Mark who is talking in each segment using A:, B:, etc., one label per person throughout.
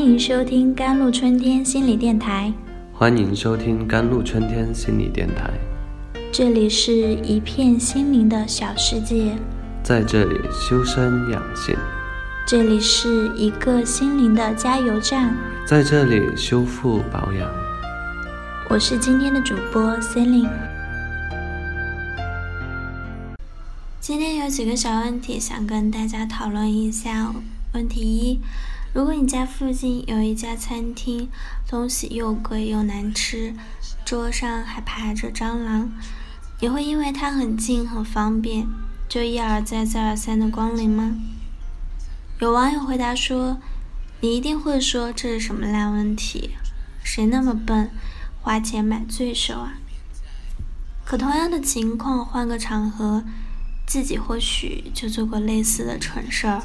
A: 欢迎收听甘露春天心理电台。
B: 欢迎收听甘露春天心理电台。
A: 这里是一片心灵的小世界，
B: 在这里修身养性。
A: 这里是一个心灵的加油站，
B: 在这里修复保养。
A: 我是今天的主播 Celine。今天有几个小问题想跟大家讨论一下。问题一：如果你家附近有一家餐厅，东西又贵又难吃，桌上还爬着蟑螂，你会因为它很近很方便，就一而再再而三的光临吗？有网友回答说：“你一定会说这是什么烂问题？谁那么笨，花钱买罪受啊？”可同样的情况，换个场合，自己或许就做过类似的蠢事儿。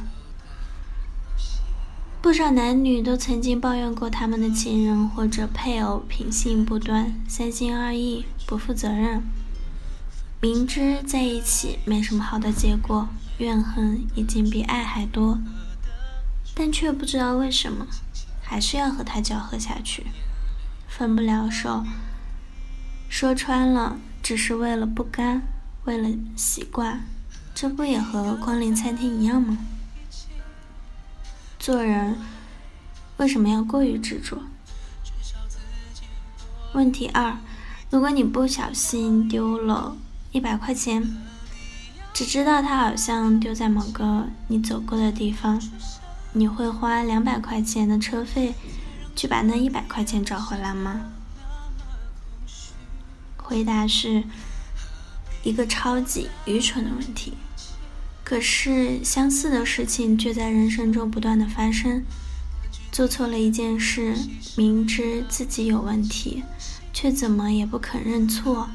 A: 不少男女都曾经抱怨过他们的情人或者配偶品性不端、三心二意、不负责任，明知在一起没什么好的结果，怨恨已经比爱还多。但却不知道为什么，还是要和他搅和下去，分不了手。说穿了，只是为了不甘，为了习惯，这不也和光临餐厅一样吗？做人为什么要过于执着？问题二：如果你不小心丢了一百块钱，只知道它好像丢在某个你走过的地方。你会花两百块钱的车费去把那一百块钱找回来吗？回答是一个超级愚蠢的问题。可是相似的事情却在人生中不断的发生。做错了一件事，明知自己有问题，却怎么也不肯认错，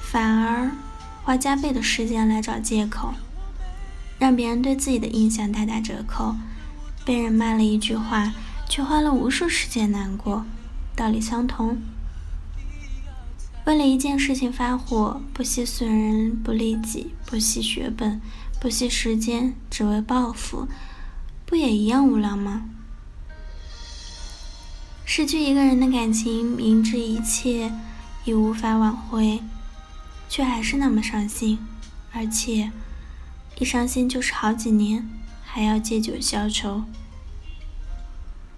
A: 反而花加倍的时间来找借口，让别人对自己的印象大打折扣。被人骂了一句话，却花了无数时间难过，道理相同。为了一件事情发火，不惜损人不利己，不惜血本，不惜时间，只为报复，不也一样无聊吗？失去一个人的感情，明知一切已无法挽回，却还是那么伤心，而且一伤心就是好几年。还要借酒消愁，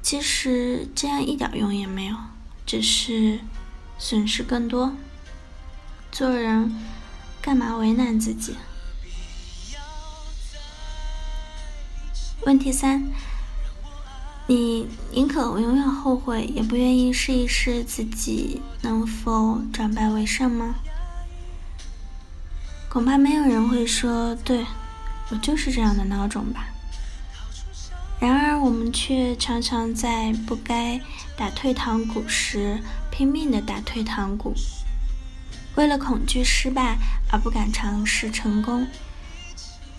A: 其实这样一点用也没有，只是损失更多。做人干嘛为难自己？问题三：你宁可永远后悔，也不愿意试一试自己能否转败为胜吗？恐怕没有人会说，对我就是这样的孬种吧。然而，我们却常常在不该打退堂鼓时拼命的打退堂鼓，为了恐惧失败而不敢尝试成功。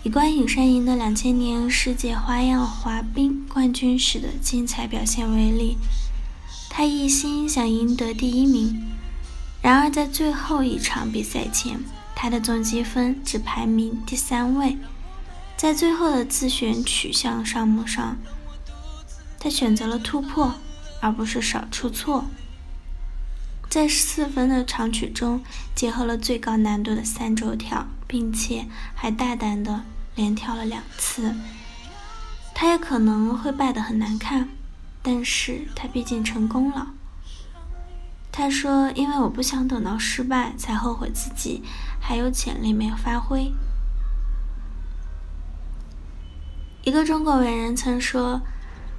A: 以关颖珊赢得两千年世界花样滑冰冠军时的精彩表现为例，她一心想赢得第一名，然而在最后一场比赛前，她的总积分只排名第三位。在最后的自选取向项目上，他选择了突破，而不是少出错。在四分的长曲中，结合了最高难度的三周跳，并且还大胆的连跳了两次。他也可能会败得很难看，但是他毕竟成功了。他说：“因为我不想等到失败才后悔自己还有潜力没有发挥。”一个中国伟人曾说：“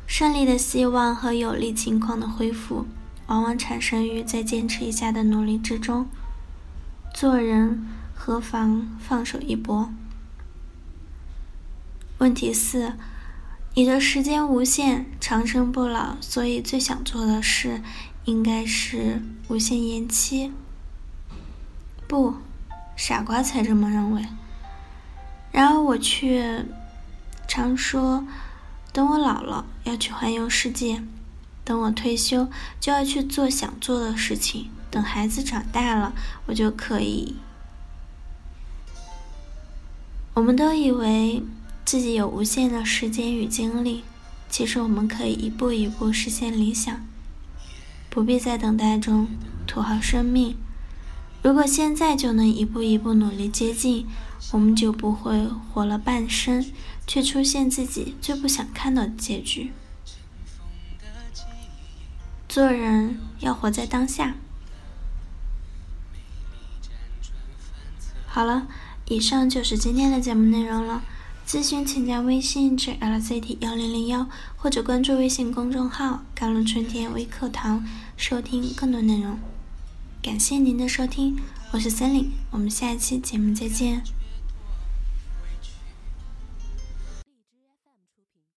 A: 胜利的希望和有利情况的恢复，往往产生于再坚持一下的努力之中。做人何妨放手一搏？”问题四：你的时间无限，长生不老，所以最想做的事应该是无限延期。不，傻瓜才这么认为。然而我却。常说，等我老了要去环游世界，等我退休就要去做想做的事情，等孩子长大了我就可以。我们都以为自己有无限的时间与精力，其实我们可以一步一步实现理想，不必在等待中土豪生命。如果现在就能一步一步努力接近，我们就不会活了半生，却出现自己最不想看到的结局。做人要活在当下。好了，以上就是今天的节目内容了。咨询请加微信至 lct 幺零零幺，或者关注微信公众号“甘露春天微课堂”，收听更多内容。感谢您的收听，我是森林，我们下一期节目再见。